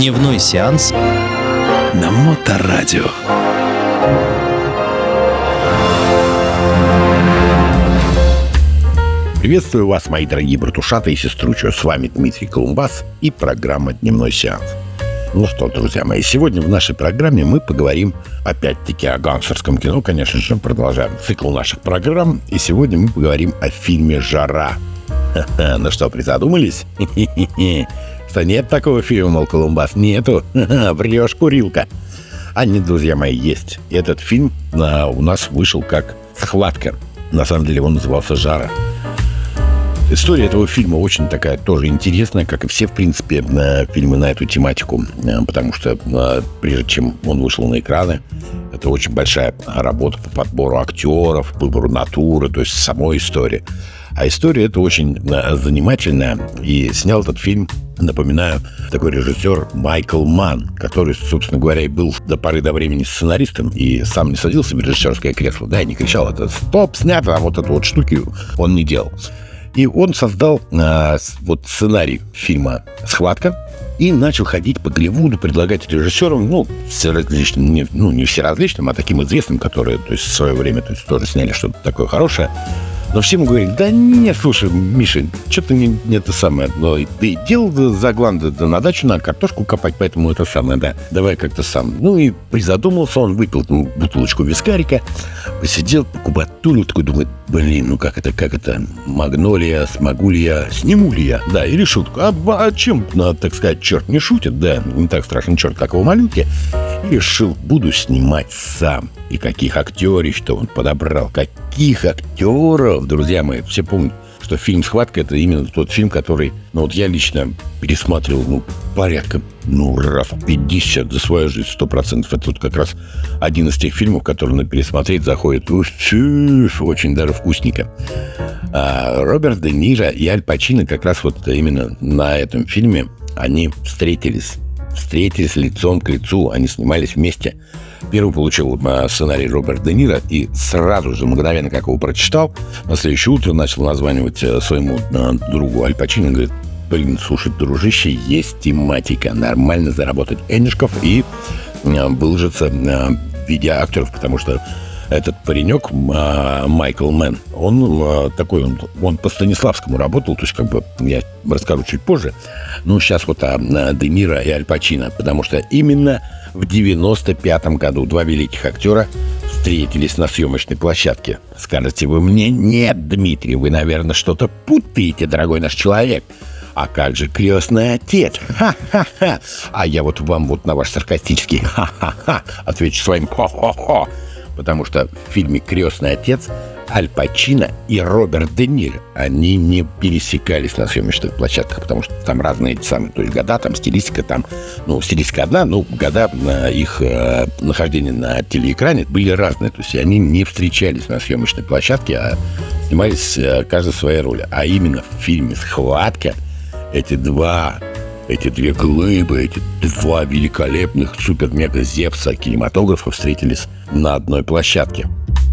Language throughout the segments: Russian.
Дневной сеанс на Моторадио. Приветствую вас, мои дорогие братушаты и сестручи. С вами Дмитрий Колумбас и программа «Дневной сеанс». Ну что, друзья мои, сегодня в нашей программе мы поговорим опять-таки о гангстерском кино. Конечно же, продолжаем цикл наших программ. И сегодня мы поговорим о фильме «Жара». Ну что, призадумались? Что нет такого фильма, мол, Колумбас? Нету. Врешь, курилка. А нет, друзья мои, есть. Этот фильм а, у нас вышел как «Схватка». На самом деле он назывался «Жара». История этого фильма очень такая тоже интересная, как и все, в принципе, фильмы на эту тематику, э, потому что э, прежде чем он вышел на экраны, это очень большая работа по подбору актеров, выбору натуры, то есть самой истории. А история это очень э, занимательная, и снял этот фильм Напоминаю, такой режиссер Майкл Ман, который, собственно говоря, и был до поры до времени сценаристом и сам не садился в режиссерское кресло, да, и не кричал это «стоп, снято», а вот эту вот штуки он не делал. И он создал э, вот сценарий фильма «Схватка», и начал ходить по Голливуду, предлагать режиссерам, ну, все различным, не, ну, не все различным, а таким известным, которые, то есть, в свое время, то есть, тоже сняли что-то такое хорошее. Но всем говорили, да нет, слушай, Миша, что-то не, не это самое. Но ты делал заглан да, да, на дачу, на картошку копать, поэтому это самое, да. Давай как-то сам. Ну и призадумался он, выпил ну, бутылочку вискарика, посидел, покубатурил, такой думает, блин, ну как это, как это, магнолия, смогу ли я, сниму ли я? Да, и решил, а, а чем, ну, так сказать, черт не шутит, да, не так страшен черт, как его малюки. И решил, буду снимать сам. И каких актерищ-то он подобрал, каких актеров, друзья мои, все помнят что фильм «Схватка» — это именно тот фильм, который, ну вот я лично пересматривал, ну, порядка, ну, раз 50 за свою жизнь, сто процентов. Это вот как раз один из тех фильмов, который на пересмотреть заходит очень даже вкусненько. А Роберт Де Ниро и Аль Пачино как раз вот именно на этом фильме они встретились встретились лицом к лицу, они снимались вместе. Первый получил сценарий Роберт Де Ниро и сразу же, мгновенно, как его прочитал, на следующее утро начал названивать э, своему а, другу Аль Пачино и говорит, блин, слушай, дружище, есть тематика, нормально заработать энежков и а, выложиться в виде актеров, потому что этот паренек а, Майкл Мэн, он а, такой, он, он по Станиславскому работал, то есть как бы я расскажу чуть позже. Ну, сейчас вот о, о Де Ниро и Аль Пачино, потому что именно в 95 году два великих актера встретились на съемочной площадке. Скажете вы мне, нет, Дмитрий, вы, наверное, что-то путаете, дорогой наш человек. А как же крестный отец? Ха-ха-ха! А я вот вам вот на ваш саркастический ха-ха-ха отвечу своим хо-хо-хо потому что в фильме «Крестный отец» Аль Пачино и Роберт Де Ниро, они не пересекались на съемочных площадках, потому что там разные эти самые, то есть года, там стилистика, там, ну, стилистика одна, но года на их э, нахождения на телеэкране были разные, то есть они не встречались на съемочной площадке, а снимались э, каждой своей роли. А именно в фильме «Схватка» эти два эти две глыбы, эти два великолепных супер-мега-зевса кинематографа встретились на одной площадке.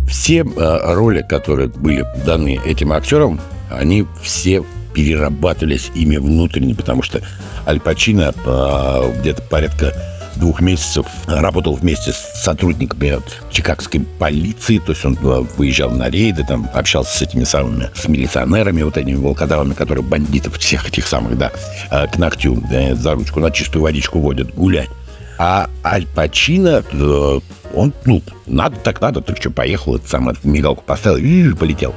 Все э, роли, которые были даны этим актерам, они все перерабатывались ими внутренне, потому что Аль Пачино э, где-то порядка двух месяцев работал вместе с сотрудниками чикагской полиции, то есть он э, выезжал на рейды, там общался с этими самыми, с милиционерами, вот этими волкодавами, которые бандитов всех этих самых, да, к ногтю да, за ручку на чистую водичку водят гулять. А Аль Пачино, э, он, ну, надо так надо, ты что, поехал, это самое, мигалку поставил и полетел.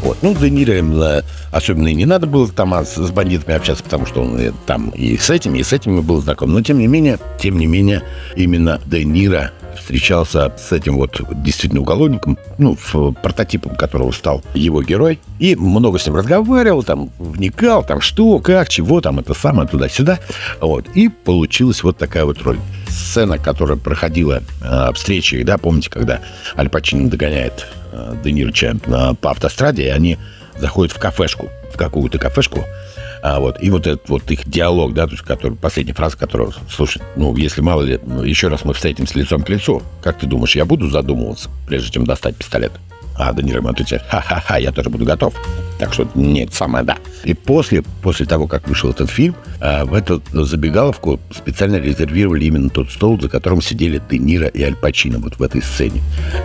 Вот. Ну, Де Ниро особенно и не надо было там а с, с бандитами общаться, потому что он там и с этими, и с этими был знаком. Но, тем не менее, тем не менее, именно Де Ниро встречался с этим вот действительно уголовником, ну, с прототипом которого стал его герой, и много с ним разговаривал, там, вникал, там, что, как, чего, там, это самое, туда-сюда, вот, и получилась вот такая вот роль. Сцена, которая проходила э, встречи, да, помните, когда Аль Пачино догоняет э, Де Нирча э, по автостраде, и они заходят в кафешку, в какую-то кафешку, а, вот, и вот этот вот их диалог, да, то есть который, последняя фраза, которую, слушай, ну, если мало ли, еще раз мы встретимся лицом к лицу, как ты думаешь, я буду задумываться, прежде чем достать пистолет? А Де Ниро ему отвечает, ха-ха-ха, я тоже буду готов. Так что нет, самое да. И после, после того, как вышел этот фильм, а, в эту забегаловку специально резервировали именно тот стол, за которым сидели Де Ниро и Аль Пачино вот в этой сцене.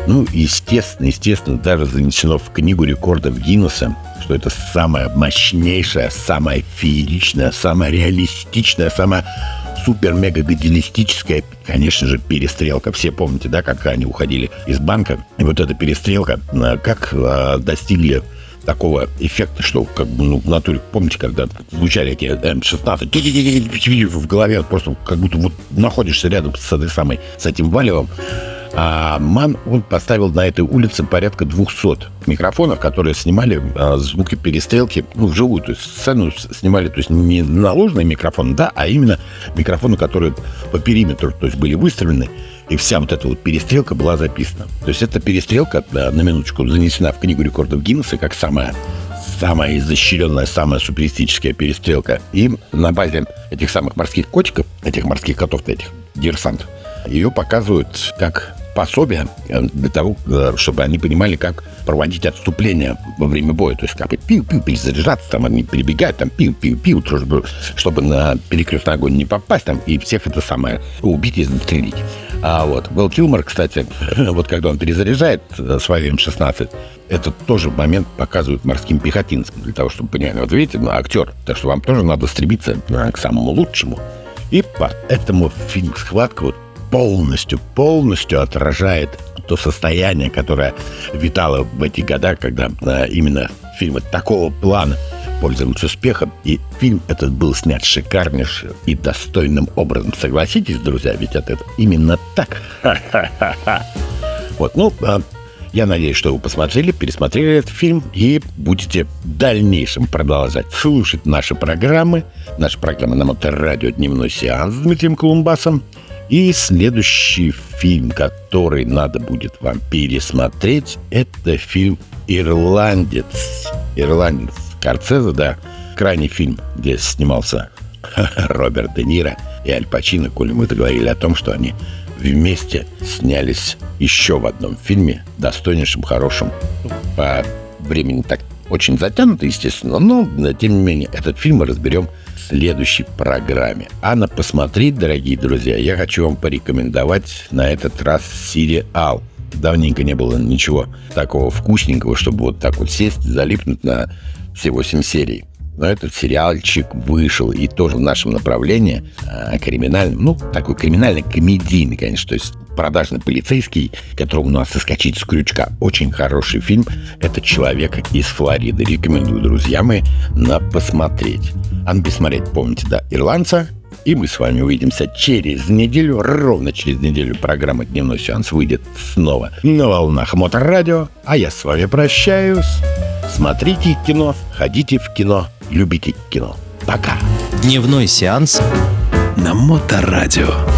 Ну, естественно, естественно, даже занесено в книгу рекордов Гиннесса, что это самая мощнейшая, самая фееричная, самая реалистичная, самая супер-мега-гадилистическая, конечно же, перестрелка. Все помните, да, как они уходили из банка. И вот эта перестрелка, а, как а, достигли такого эффекта, что как бы ну, в натуре, помните, когда звучали эти М-16, в голове просто как будто вот находишься рядом с этой самой, с этим валевом. А Ман, он поставил на этой улице порядка 200 микрофонов, которые снимали а, звуки перестрелки, ну, вживую, то есть сцену снимали, то есть не наложенный микрофон, да, а именно микрофоны, которые по периметру, то есть были выставлены, и вся вот эта вот перестрелка была записана. То есть эта перестрелка, на минуточку, занесена в книгу рекордов Гиннесса как самая самая изощренная, самая суперистическая перестрелка. И на базе этих самых морских котиков, этих морских котов, этих диверсантов, ее показывают как пособие э, для того, э, чтобы они понимали, как проводить отступление во время боя. То есть как пиу-пиу, перезаряжаться, там они перебегают, там пиу-пиу-пиу, чтобы, чтобы на перекрестный огонь не попасть, там, и всех это самое убить и застрелить. А вот Белл Килмор, кстати, вот когда он перезаряжает э, свой М-16, это тоже момент показывают морским пехотинцам, для того, чтобы понять, вот видите, ну, актер, так что вам тоже надо стремиться к самому лучшему. И поэтому фильм «Схватка» вот полностью, полностью отражает то состояние, которое витало в эти годы, когда а, именно фильмы такого плана пользовались успехом, и фильм этот был снят шикарнейшим и достойным образом. Согласитесь, друзья, ведь это именно так. Вот, ну, а, я надеюсь, что вы посмотрели, пересмотрели этот фильм и будете в дальнейшем продолжать слушать наши программы. Наша программа на Моторадио «Дневной сеанс» с Дмитрием Колумбасом. И следующий фильм, который надо будет вам пересмотреть, это фильм «Ирландец». «Ирландец» Скорцезе, да, крайний фильм, где снимался Роберт Де Ниро и Аль Пачино, коли мы говорили о том, что они вместе снялись еще в одном фильме, достойнейшем, хорошем, по времени так очень затянуто, естественно, но, тем не менее, этот фильм мы разберем следующей программе. А на посмотреть, дорогие друзья, я хочу вам порекомендовать на этот раз сериал. Давненько не было ничего такого вкусненького, чтобы вот так вот сесть, залипнуть на все восемь серий. Но этот сериальчик вышел и тоже в нашем направлении э, криминальном, ну, такой криминально-комедийный, конечно, то есть продажный полицейский, которому надо соскочить с крючка. Очень хороший фильм. Это «Человек из Флориды». Рекомендую, друзья мои, на посмотреть. А на посмотреть, помните, да, «Ирландца», и мы с вами увидимся через неделю, ровно через неделю программа «Дневной сеанс» выйдет снова на волнах Моторадио. А я с вами прощаюсь. Смотрите кино, ходите в кино, любите кино. Пока. Дневной сеанс на Моторадио.